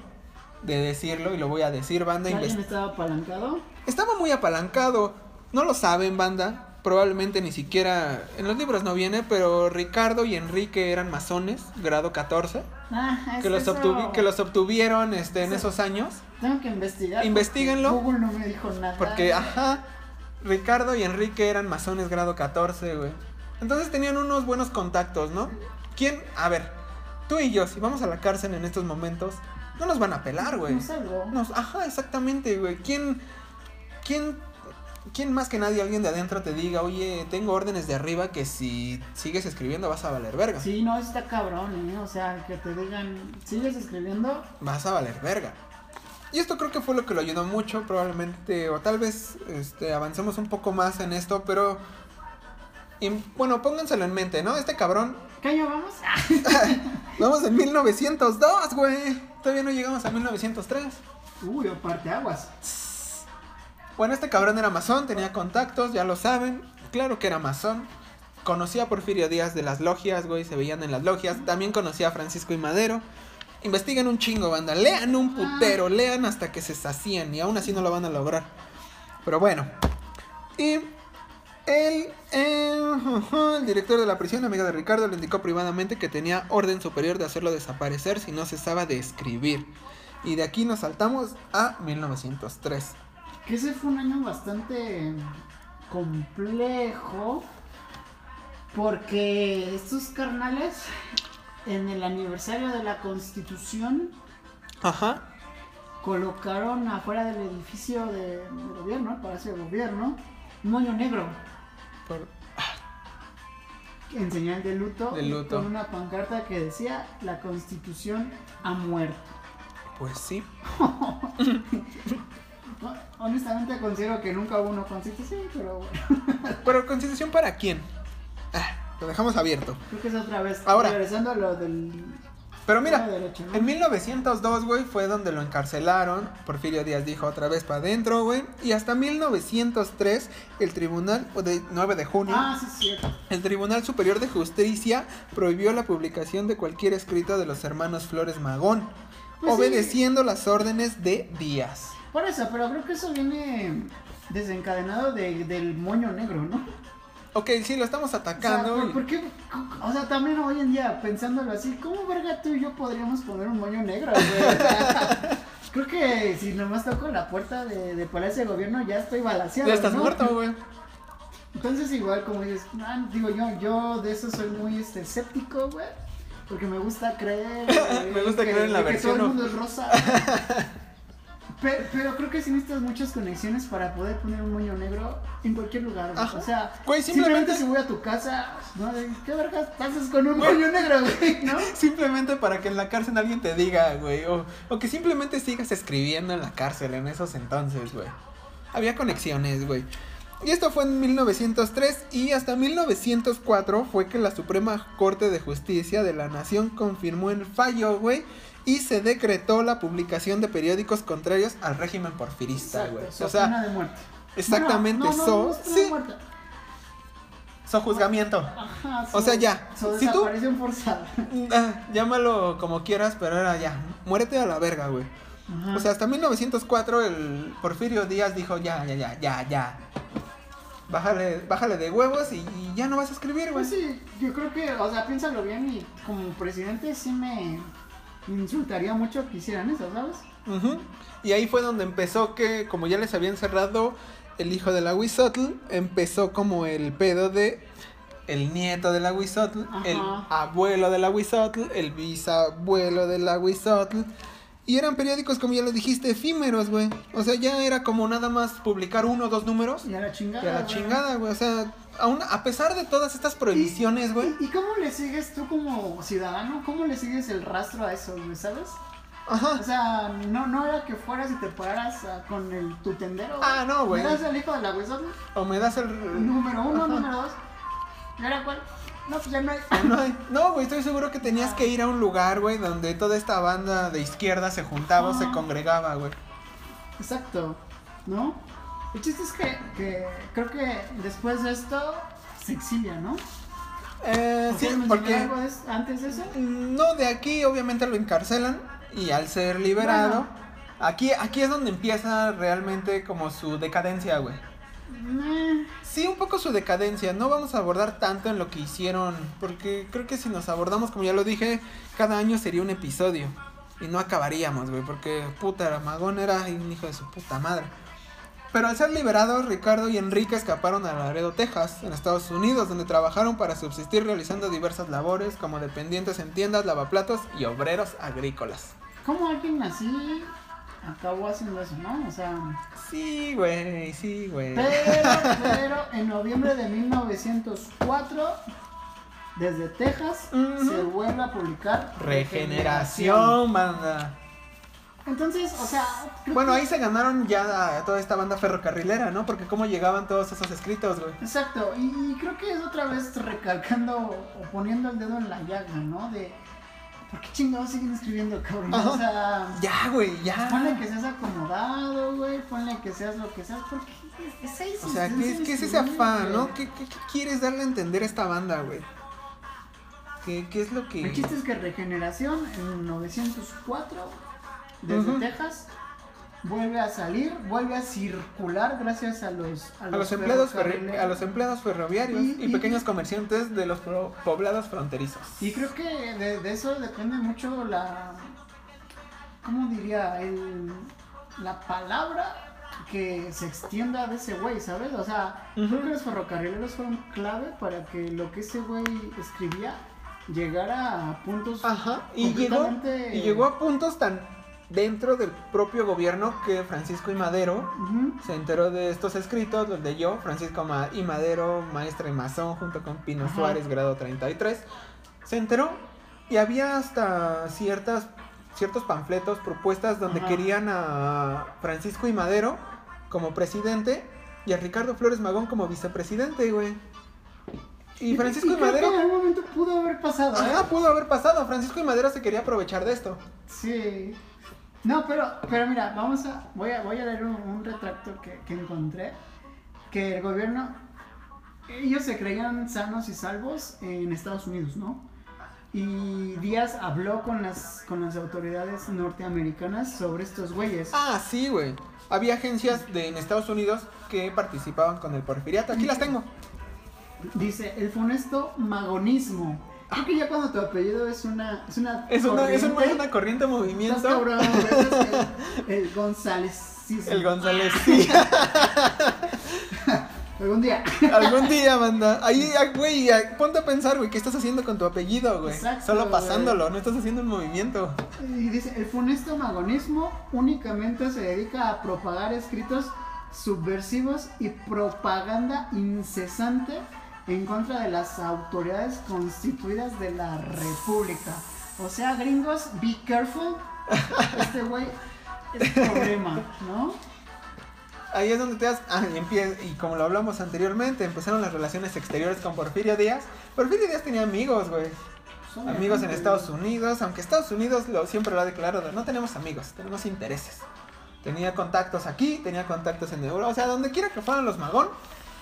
de decirlo y lo voy a decir, banda. ¿Alguien estaba apalancado? Estaba muy apalancado. No lo saben, banda. Probablemente ni siquiera. En los libros no viene, pero Ricardo y Enrique eran masones, grado 14. Ah, Que los, obtuvi- que los obtuvieron este, en esos años. Tengo que investigar. porque Investíguenlo. Google no me dijo nada. Porque, ajá. Ricardo y Enrique eran masones, grado 14, güey. Entonces tenían unos buenos contactos, ¿no? ¿Quién? A ver, tú y yo, si vamos a la cárcel en estos momentos, no nos van a pelar, güey. Nos- ajá, exactamente, güey. ¿Quién, quién, quién más que nadie, alguien de adentro te diga, oye, tengo órdenes de arriba que si sigues escribiendo vas a valer verga? Sí, no, está cabrón, ¿eh? O sea, que te digan, ¿sigues escribiendo? Vas a valer verga. Y esto creo que fue lo que lo ayudó mucho, probablemente, o tal vez este, avancemos un poco más en esto, pero... y, bueno, pónganselo en mente, ¿no? Este cabrón, ¿Qué año vamos? [LAUGHS] Vamos en 1902, güey. Todavía no llegamos a 1903. Uy, aparte aguas. Bueno, este cabrón era masón, tenía contactos, ya lo saben. Claro que era masón. Conocía a Porfirio Díaz de las logias, güey, se veían en las logias. También conocía a Francisco y Madero. Investiguen un chingo, banda. Lean un putero, lean hasta que se sacían y aún así no lo van a lograr. Pero bueno. Y él, eh, el director de la prisión, amigo de Ricardo, le indicó privadamente que tenía orden superior de hacerlo desaparecer si no cesaba de escribir. Y de aquí nos saltamos a 1903. Que ese fue un año bastante complejo. Porque estos carnales, en el aniversario de la constitución, Ajá. colocaron afuera del edificio de, del gobierno, el Palacio de Gobierno, un moño negro Por- en señal de luto, De luto. con una pancarta que decía la constitución ha muerto. Pues sí. [LAUGHS] Honestamente considero que nunca hubo una constitución, pero bueno, [LAUGHS] Pero constitución para quién? Ah, lo dejamos abierto. creo que es otra vez. Ahora. Regresando a lo del... Pero mira, en 1902, güey, fue donde lo encarcelaron. Porfirio Díaz dijo otra vez para adentro, güey. Y hasta 1903, el tribunal, o de 9 de junio, Ah, sí, cierto. el Tribunal Superior de Justicia prohibió la publicación de cualquier escrito de los hermanos Flores Magón, Pues sí. obedeciendo las órdenes de Díaz. Por eso, pero creo que eso viene desencadenado de- del moño negro, ¿no? Ok, sí, lo estamos O sea, atacando. O sea, también hoy en día, pensándolo así, ¿cómo verga tú y yo podríamos poner un moño negro, güey? [LAUGHS] Creo que si nomás toco la puerta de, de Palacio de Gobierno ya estoy balaseado, Ya estás ¿no? muerto, güey. Entonces igual como dices, ah, digo yo, yo de eso soy muy este, escéptico, güey. Porque me gusta creer. [LAUGHS] Me gusta que- creer en la que versión, todo el mundo es rosa. [LAUGHS] Pero, pero creo que sí necesitas muchas conexiones para poder poner un moño negro en cualquier lugar. güey. O sea, Güey, simplemente... simplemente- si voy a tu casa, ¿no? ¿qué vergas haces con un Güey. moño negro, güey? ¿No? [LAUGHS] Simplemente para que en la cárcel alguien te diga, güey. O, o que simplemente sigas escribiendo en la cárcel en esos entonces, güey. Había conexiones, güey. Y esto fue en 1903 y hasta 1904 fue que la Suprema Corte de Justicia de la Nación confirmó el fallo, güey. Y se decretó la publicación de periódicos contrarios al régimen porfirista, güey. so O sea, pena de muerte. exactamente, No, no, so- no sí. so juzgamiento. Ajá, O so- sea, ya. so Si tú- forzada. [LAUGHS] Ah, llámalo como quieras, pero era ya. Muérete a la verga, güey. O sea, hasta 1904 el Porfirio Díaz dijo, ya, ya, ya, ya, ya. Bájale, bájale de huevos y, y ya no vas a escribir, güey. Pues sí, yo creo que, o sea, piénsalo bien y como presidente sí me insultaría mucho que hicieran eso, ¿sabes? Ujú. Y ahí fue donde empezó que, como ya les habían cerrado el hijo de la Huizotl, empezó como el pedo de el nieto de la Huizotl, el Ajá. abuelo de la Huizotl, el bisabuelo de la Huizotl. Y eran periódicos, como ya lo dijiste, efímeros, güey. O sea, ya era como nada más publicar uno o dos números. Y a la chingada. Y a la güey. chingada, güey. O sea, aún, a pesar de todas estas prohibiciones, güey. ¿Y, y cómo le sigues tú como ciudadano? ¿Cómo le sigues el rastro a eso, güey? ¿Sabes? O Ajá. sea, no, no era que fueras y te pararas ah, con el, tu tendero. Ah, no, güey. ¿Me das el hijo de la Wizard? O me das el... Número uno, Ajá. número dos. ¿Y ahora cuál? No, pues ya no hay. No, güey, estoy seguro que tenías que ir a un lugar, güey, donde toda esta banda de izquierda se juntaba o se congregaba, güey. Exacto, ¿no? El chiste es que, que creo que después de esto se exilia, ¿no? Eh, sí, ¿Quieres mencionar porque... algo antes de eso? No, de aquí obviamente lo encarcelan y al ser liberado, Bueno. aquí, aquí es donde empieza realmente como su decadencia, güey. Sí, un poco su decadencia. No vamos a abordar tanto en lo que hicieron, porque creo que si nos abordamos, como ya lo dije, cada año sería un episodio. Y no acabaríamos, güey, porque puta, Magón era un hijo de su puta madre. Pero al ser liberados, Ricardo y Enrique escaparon a Laredo, Texas, en Estados Unidos, donde trabajaron para subsistir realizando diversas labores como dependientes en tiendas, lavaplatos y obreros agrícolas. ¿Cómo alguien así acabó haciendo eso, no? O sea, Sí, güey, sí, güey. pero, pero en noviembre de 1904, desde Texas, se vuelve a publicar Regeneración, banda. Entonces, o sea, Bueno, que- ahí se ganaron ya a toda esta banda ferrocarrilera, ¿no? Porque cómo llegaban todos esos escritos, güey. Exacto, y creo que es otra vez recalcando o poniendo el dedo en la llaga, ¿no? De, ¿por qué chingados siguen escribiendo, cabrón? Ajá. O sea, Ya, güey, ya. ponle que seas acomodado, güey, ponle que seas lo que seas, porque es esa O sea, ¿qué, es- qué es ese afán, no? ¿Qué, qué, qué quieres darle a entender a esta banda, güey? ¿Qué, ¿Qué es lo que...? El chiste es que Regeneración en 904, desde Ujú. Texas, vuelve a salir, vuelve a circular gracias a los... A los, empleados a los empleados ferroviarios Y- y, y- pequeños comerciantes de los poblados fronterizos. Y creo que de, de eso depende mucho la. ¿Cómo diría? El, la palabra que se extienda de ese güey, ¿sabes? O sea, creo que los ferrocarrileros fueron clave para que lo que ese güey escribía llegara a puntos. Ajá, y llegó, y llegó a puntos tan dentro del propio gobierno que Francisco y Madero se enteró de estos escritos, los leyó Francisco Ma- y Madero, maestra y masón, junto con Pino Ajá. Suárez, grado 33. Se enteró y había hasta ciertas, ciertos panfletos, propuestas donde querían a Francisco y Madero como presidente y a Ricardo Flores Magón como vicepresidente, güey. Y Francisco y, creo que Madero... en algún momento pudo haber pasado, ¿eh? Ajá, pudo haber pasado. Francisco y Madero se quería aprovechar de esto. Sí. No, pero, pero mira, vamos a. Voy a, voy a leer un, un retracto que, que encontré. Que el gobierno. Ellos se creían sanos y salvos en Estados Unidos, ¿no? Y Díaz habló con las, con las autoridades norteamericanas sobre estos güeyes. Ah, sí, güey. Había agencias de, en Estados Unidos que participaban con el porfiriato. Aquí las tengo. Dice, el funesto magonismo. Creo que ya cuando tu apellido es una. Es una. Es una, es una, corriente, es una corriente de movimiento. estás cabrón, es el, el González. El González, sí. [LAUGHS] Algún día. Algún día, banda. Ahí, ah, güey, ah, ponte a pensar, güey, ¿qué estás haciendo con tu apellido, güey? Exacto, Solo güey. pasándolo, no estás haciendo un movimiento. Y dice, el funesto magonismo únicamente se dedica a propagar escritos subversivos y propaganda incesante en contra de las autoridades constituidas de la república. O sea, gringos, be careful. Este güey es problema, ¿no? Ahí es donde te das. Ah, y, y como lo hablamos anteriormente, empezaron las relaciones exteriores con Porfirio Díaz. Porfirio Díaz tenía amigos, güey. Amigos en Estados Unidos, aunque Estados Unidos lo, siempre lo ha declarado, no tenemos amigos, tenemos intereses. Tenía contactos aquí, tenía contactos en Europa, o sea, donde quiera que fueran los magón,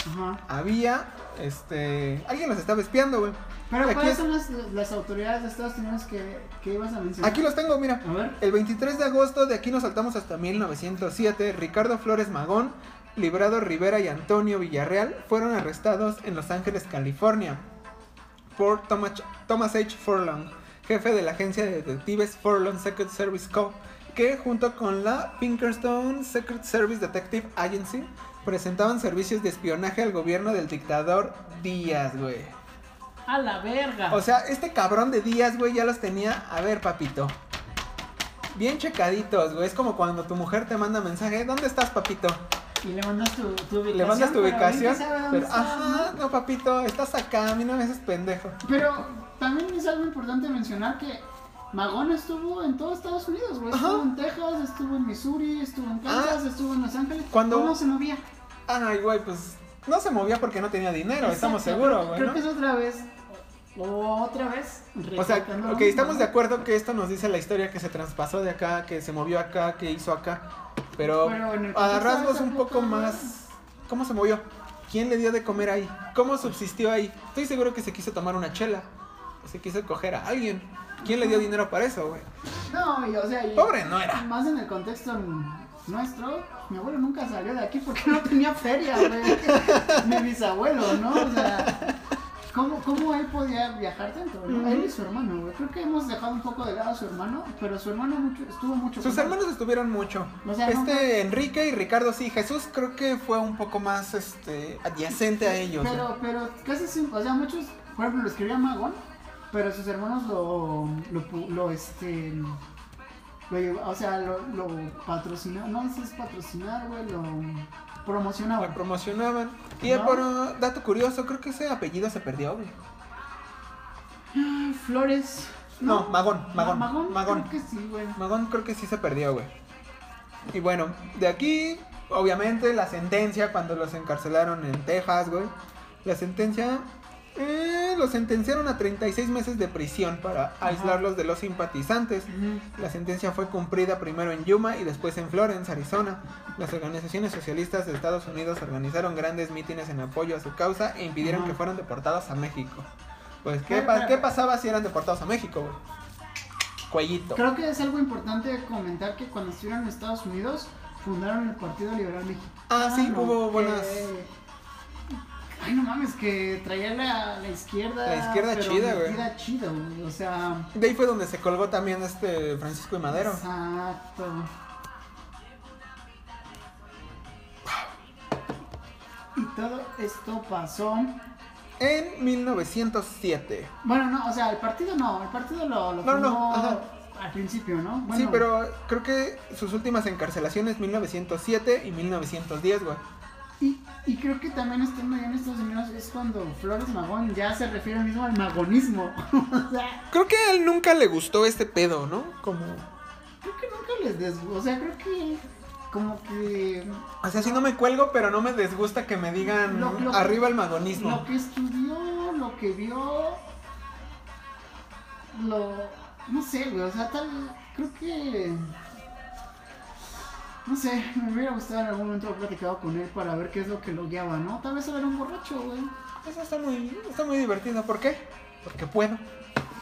Ajá. había, este, alguien los estaba espiando, güey. Pero Aquí ¿cuáles es- son las, las autoridades de Estados Unidos que, que ibas a mencionar? Aquí los tengo, mira. A ver. El 23 de agosto, de aquí nos saltamos hasta 1907, Ricardo Flores Magón, Librado Rivera y Antonio Villarreal fueron arrestados en Los Ángeles, California, por Thomas, Thomas H. Furlong, jefe de la agencia de detectives Furlong Secret Service Co., que junto con la Pinkerstone Secret Service Detective Agency presentaban servicios de espionaje al gobierno del dictador Díaz, güey. A la verga. O sea, este cabrón de Díaz, güey, ya los tenía. A ver, papito. Bien checaditos, güey. Es como cuando tu mujer te manda mensaje, ¿dónde estás, papito? y le mandas tu, tu ubicación. Le mandas tu ubicación. Pero, ajá, no, papito, estás acá, a mí no me haces pendejo. Pero también es algo importante mencionar que Magón estuvo en todo Estados Unidos, güey. Estuvo en Texas, estuvo en Missouri, estuvo en Kansas, Ah. estuvo en Los Ángeles. Cuando- ¿Cómo se movía? Ay, güey, pues no se movía porque no tenía dinero, estamos seguros, güey. Creo ¿no? que es otra vez. Otra vez. O sea, ok, estamos de ¿no? acuerdo que esto nos dice la historia que se traspasó de acá, que se movió acá, que hizo acá. Pero, Pero a rasgos un poco más. ¿Cómo se movió? ¿Quién le dio de comer ahí? ¿Cómo subsistió ahí? Estoy seguro que se quiso tomar una chela. O se quiso coger a alguien. ¿Quién le dio dinero para eso, güey? No, y, o sea, y- Pobre no era. Más en el contexto nuestro, mi abuelo nunca salió de aquí porque no tenía feria, güey. Mi bisabuelo, ¿no? O sea, ¿cómo, cómo él podía viajar tanto? Él y su hermano, güey. Creo que hemos dejado un poco de lado a su hermano, pero su hermano mucho, estuvo mucho Sus él. hermanos estuvieron mucho. O sea, este Enrique y Ricardo sí. Jesús creo que fue un poco más este adyacente a ellos. Pero, pero casi siempre, o sea, muchos, por ejemplo, lo escribía Magón, pero sus hermanos lo, lo, lo este, lo o sea, lo, lo patrocinaban, no sé si es patrocinar, güey, lo promocionaban. promocionaban. Y No. por dato curioso, creo que ese apellido se perdió, güey. Flores. No, Magón, Magón, Ma- Magón, Magón. creo que sí, güey. Magón creo que sí se perdió, güey. Y bueno, de aquí, obviamente, la sentencia cuando los encarcelaron en Texas, güey. La sentencia, eh, los sentenciaron a 36 meses de prisión para Ajá. aislarlos de los simpatizantes. La sentencia fue cumplida primero en Yuma y después en Florence, Arizona. Las organizaciones socialistas de Estados Unidos organizaron grandes mítines en apoyo a su causa e impidieron que fueran deportados a México. Pues, ¿qué, Pero- pa- pero- ¿qué pasaba si eran deportados a México, güey? Cuellito. Creo que es algo importante comentar que cuando estuvieron en Estados Unidos fundaron el Partido Liberal Mexicano. Ah, sí, hubo que- buenas- Ay, no mames, que traía la, la izquierda. La izquierda chida, güey. metida chido, güey. O sea. De ahí fue donde se colgó también este Francisco y Madero. Exacto. Y todo esto pasó. En 1907. Bueno, no, o sea, el partido no, el partido lo, lo No, no, ajá. al principio, ¿no? Sí, pero creo que sus últimas encarcelaciones 1907 y 1910, güey. Y, y creo que también estando allá en Estados Unidos es cuando Flores Magón ya se refiere mismo al magonismo. [LAUGHS] o sea, Creo que a él nunca le gustó este pedo, ¿no? Como... creo que nunca les des... O sea, creo que como que O sea, sí no me cuelgo, pero no me desgusta que me digan Lo- lo- arriba el magonismo. lo que estudió, lo que vio, lo... No sé, güey, o sea, tal... Creo que... No sé, me hubiera gustado en algún momento haber platicado con él para ver qué es lo que lo guiaba, ¿no? Tal vez él era un borracho, güey. Eso está muy, está muy divertido. ¿Por qué? Porque puedo.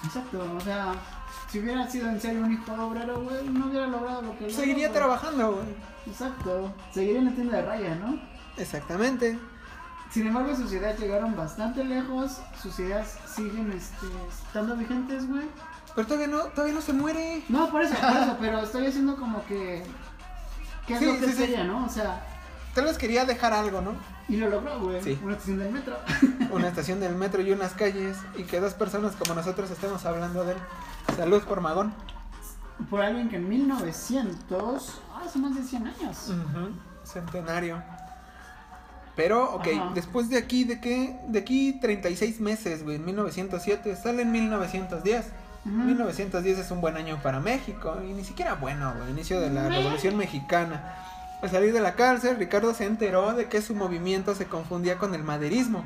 Exacto, o sea, si hubiera sido en serio un hijo obrero, güey, no hubiera logrado lo que Seguiría trabajando, güey. Exacto, seguiría en la tienda de raya, ¿no? Exactamente. Sin embargo, sus ideas llegaron bastante lejos, sus ideas siguen este, estando vigentes, güey. Pero todavía no, todavía no se muere. No, por eso, por eso, pero estoy haciendo como que... ¿Qué es Sí, lo que sí, sí. sería, no? O sea, Tal vez quería dejar algo, ¿no? y lo logró, güey. Sí. Una estación del metro. [LAUGHS] Una estación del metro y unas calles. Y que dos personas como nosotros estemos hablando de él. Salud por Magón. Por alguien que en 1900... Ah, hace más de 100 años. Centenario. Pero, ok, Ajá. después de aquí, ¿de qué? De aquí 36 meses, güey, en 1907, sale en 1910. Ujú. 1910 es un buen año para México, y ni siquiera bueno, güey, inicio de la Revolución Mexicana. Al salir de la cárcel, Ricardo se enteró de que su movimiento se confundía con el maderismo.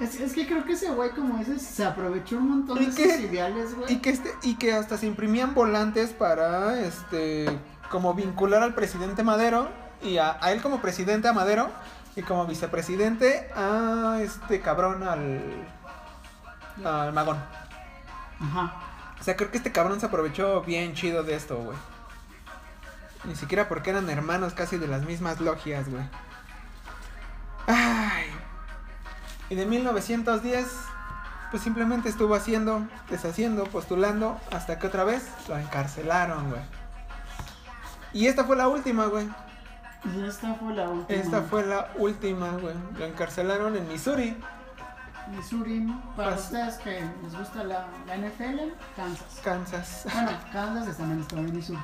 Es, es que creo que ese güey, como dices, se aprovechó un montón ¿Y de qué? sus ideales, güey. Y que, este, y que hasta se imprimían volantes para, este, como vincular al presidente Madero, y a, a él como presidente a Madero, y como vicepresidente a este cabrón, al, al Magón. Ajá. O sea, creo que este cabrón se aprovechó bien chido de esto, güey. Ni siquiera porque eran hermanos casi de las mismas logias, güey. Ay. Y de 1910, pues simplemente estuvo haciendo, deshaciendo, postulando, hasta que otra vez lo encarcelaron, güey. Y esta fue la última, güey. Y esta fue la última. Esta fue la última, güey. Lo encarcelaron en Missouri. Missouri. Para ustedes que les gusta la, la NFL, Kansas. Kansas. Bueno, Kansas está en el estado de Missouri.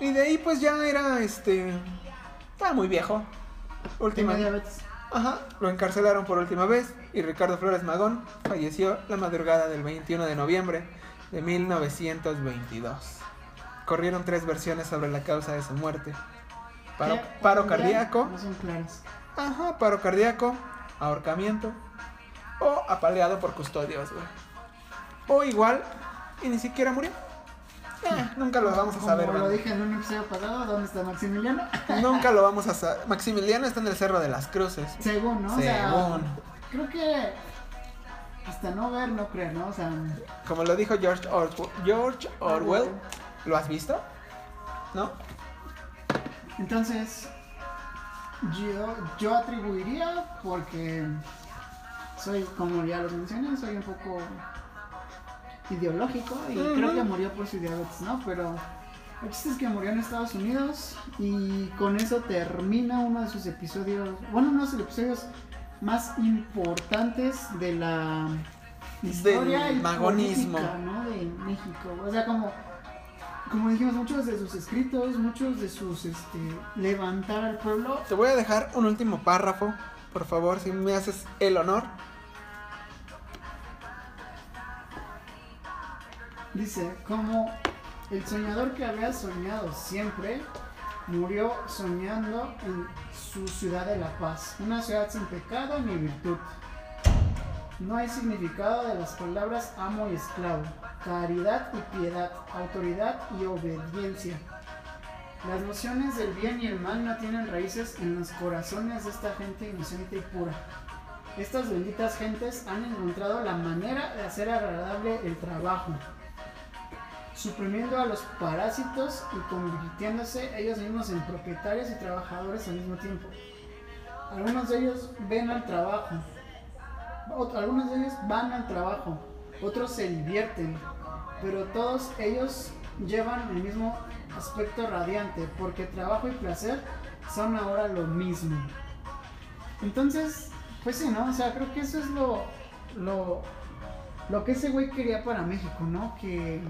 Y de ahí pues ya era este. Estaba muy viejo. Última. diabetes. Ajá. Lo encarcelaron por última vez. Y Ricardo Flores Magón falleció la madrugada del 21 de noviembre de 1922. Corrieron tres versiones sobre la causa de su muerte. Paro, paro cardíaco. No son claras. Ajá, paro cardíaco. Ahorcamiento. O apaleado por custodios, güey. O igual. Y ni siquiera murió. Eh, nunca lo vamos a Como saber, lo banda. dije en un episodio pasado, ¿dónde está Maximiliano? [LAUGHS] Nunca lo vamos a saber. Maximiliano está en el Cerro de las Cruces. Según, ¿no? O sea, Según. creo que hasta no ver, no creer, ¿no? O sea, Como lo dijo George Orwell. George Orwell. ¿Lo has visto? ¿No? entonces yo, yo atribuiría porque soy, como ya lo mencioné, soy un poco ideológico y creo que murió por su diabetes, ¿no? Pero el chiste es que murió en Estados Unidos y con eso termina uno de sus episodios, bueno, uno de sus episodios más importantes de la historia Del y magonismo. política, ¿no? de México. O sea, como, como dijimos, muchos de sus escritos, muchos de sus este, levantar al pueblo. Te voy a dejar un último párrafo. Por favor, si me haces el honor. Dice, como el soñador que había soñado siempre, murió soñando en su ciudad de la paz, una ciudad sin pecado ni virtud. No hay significado de las palabras amo y esclavo, caridad y piedad, autoridad y obediencia. Las nociones del bien y el mal no tienen raíces en los corazones de esta gente inocente y pura. Estas benditas gentes han encontrado la manera de hacer agradable el trabajo, suprimiendo a los parásitos y convirtiéndose ellos mismos en propietarios y trabajadores al mismo tiempo. Algunos de ellos ven al trabajo, ot- algunos de ellos van al trabajo, otros se divierten, pero todos ellos llevan el mismo aspecto radiante, porque trabajo y placer son ahora lo mismo. Entonces, pues sí, ¿no? O sea, creo que eso es lo, lo, lo que ese güey quería para México, ¿no? Que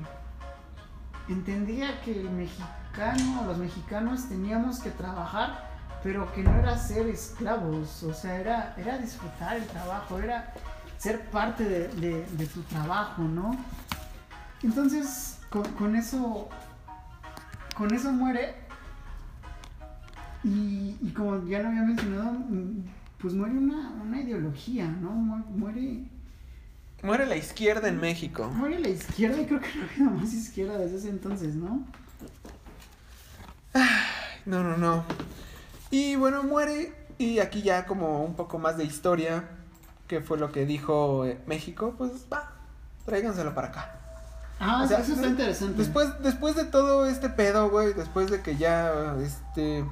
entendía que el mexicano, los mexicanos teníamos que trabajar, pero que no era ser esclavos, o sea, era, era disfrutar el trabajo, era ser parte de, de- de tu trabajo, ¿no? Entonces, con, con eso, con eso muere. Y, y como ya lo había mencionado, pues muere una, una ideología, ¿no? Mu- Muere, Muere la izquierda en México. muere la izquierda y creo que no queda más izquierda desde ese entonces, ¿no? No, no, no. Y bueno, muere. Y aquí ya como un poco más de historia. Que fue lo que dijo eh, México. Pues va, tráiganselo para acá. Ah, O sea, eso está interesante. Después, después de todo este pedo, güey. Después de que ya, este...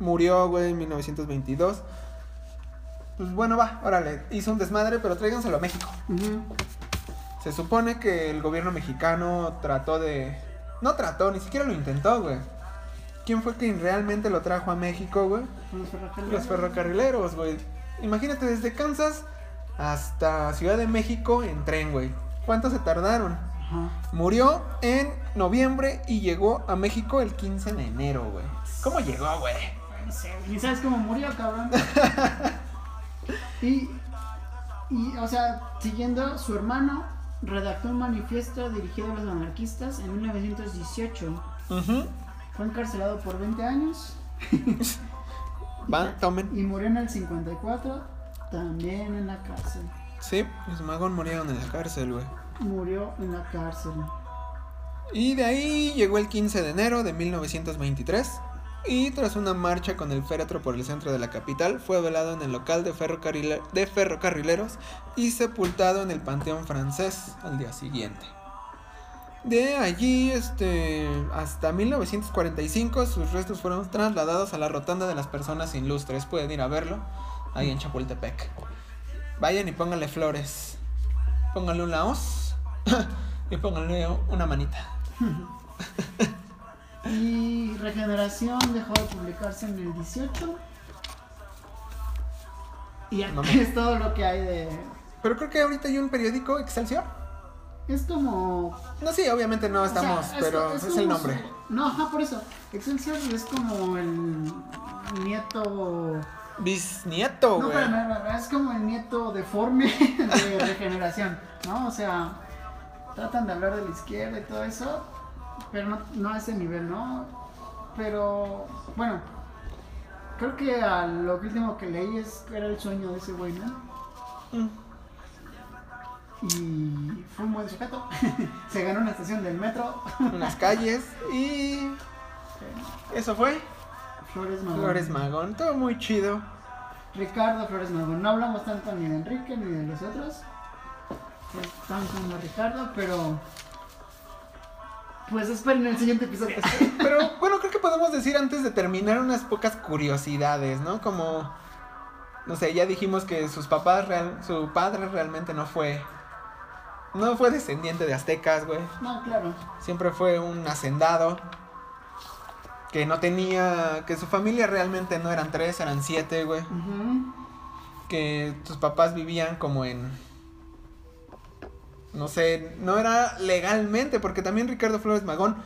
Murió, güey, en 1922. Pues bueno, va, órale. Hizo un desmadre, pero tráiganselo a México. Se supone que el gobierno mexicano trató de... No trató, ni siquiera lo intentó, güey. ¿Quién fue quien realmente lo trajo a México, güey? Los ferrocarriles. Los ferrocarrileros, güey. Imagínate desde Kansas hasta Ciudad de México en tren, güey. ¿Cuánto se tardaron? Ajá. Murió en noviembre y llegó a México el 15 de enero, güey. ¿Cómo llegó, güey? No sé, ni sabes cómo murió, cabrón. [LAUGHS] y, y, o sea, siguiendo, su hermano redactó un manifiesto dirigido a los anarquistas en 1918. Ujú. Fue encarcelado por 20 años Va, [LAUGHS] tomen. y murió en el 54, también en la cárcel. Sí, los magón murieron en la cárcel, güey. Murió en la cárcel. Y de ahí llegó el 15 de enero de 1923 y tras una marcha con el féretro por el centro de la capital fue velado en el local de, ferrocarrile- de ferrocarrileros y sepultado en el Panteón francés al día siguiente. De allí este, hasta 1945 sus restos fueron trasladados a la Rotonda de las Personas Ilustres. Pueden ir a verlo ahí en Chapultepec. Vayan y pónganle flores. Pónganle un laos [COUGHS] y pónganle una manita. [LAUGHS] Y Regeneración dejó de publicarse en el 18. Y aquí No es todo lo que hay de. Pero creo que ahorita hay un periódico, Excelsior. Es como. No, sí, obviamente no o sea, estamos, es- pero es, como el su- nombre. No, ajá, por eso. Excelsior es como el nieto. Bisnieto, No, güey. pero no, no, no, es como el nieto deforme [LAUGHS] de regeneración, ¿no? O sea, tratan de hablar de la izquierda y todo eso, pero no, no a ese nivel, ¿no? Pero, bueno, creo que a lo último que leí es que era el sueño de ese güey, ¿no? Mm. Y fue un buen sujeto. [LAUGHS] Se ganó una estación del metro. [LAUGHS] Unas calles y eso fue. Flores Magón. Flores Magón, todo muy chido. Ricardo Flores Magón. No hablamos tanto ni de Enrique ni de los otros. Están como Ricardo, pero. Pues esperen el siguiente episodio. [LAUGHS] Pero bueno, creo que podemos decir antes de terminar unas pocas curiosidades, ¿no? Como, no sé, ya dijimos que sus papás, real, su padre realmente no fue, no fue descendiente de aztecas, güey. No, claro. Siempre fue un hacendado que no tenía, que su familia realmente no eran tres, eran siete, güey. Que sus papás vivían como en, no sé, no era legalmente, porque también Ricardo Flores Magón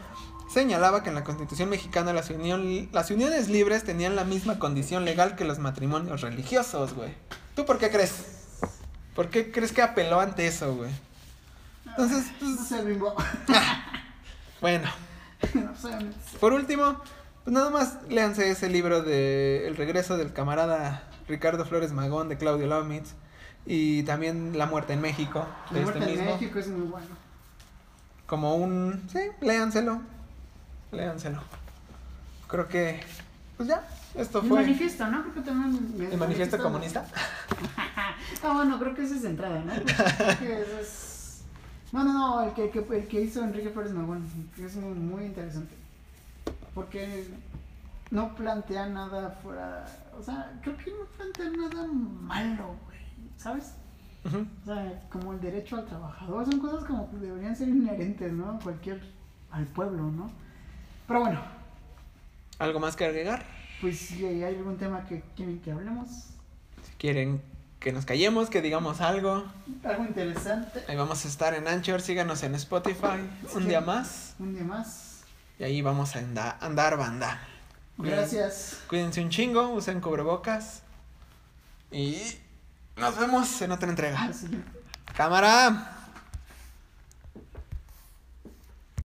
señalaba que en la Constitución mexicana las, unión- las uniones libres tenían la misma condición legal que los matrimonios religiosos, güey. ¿Tú por qué crees? ¿Por qué crees que apeló ante eso, güey? Entonces, pues, No sé, bimbo. [LAUGHS] bueno, No sé, por último, pues nada más léanse ese libro de El regreso del camarada Ricardo Flores Magón de Claudio Lomitz y también La muerte en México La de muerte este en mismo. México es muy bueno. Como un... Sí, léanselo. Léanselo. Creo que... Pues ya, esto El fue... manifiesto, ¿no? Creo que también. ¿El manifiesto comunista? [LAUGHS] Ah, bueno, creo que esa es de entrada, ¿no? [LAUGHS] Creo que eso es... No, no, no, el que, que- el que hizo Enrique Flores Magón, que es muy, muy interesante. Porque no plantea nada fuera... O sea, creo que no plantea nada malo, güey, ¿sabes? O sea, como el derecho al trabajador, son cosas como que deberían ser inherentes, ¿no? Cualquier... al pueblo, ¿no? Pero bueno, ¿Algo más que agregar? pues si hay algún tema que quieren que hablemos, Si quieren que nos callemos, que digamos algo. algo interesante, Ahí vamos a estar en Anchor, síganos en Spotify. Un día más. un día más. Y ahí vamos a anda- andar banda. Gracias. Cuídense un chingo, usen cubrebocas. Y nos vemos en otra entrega. Cámara.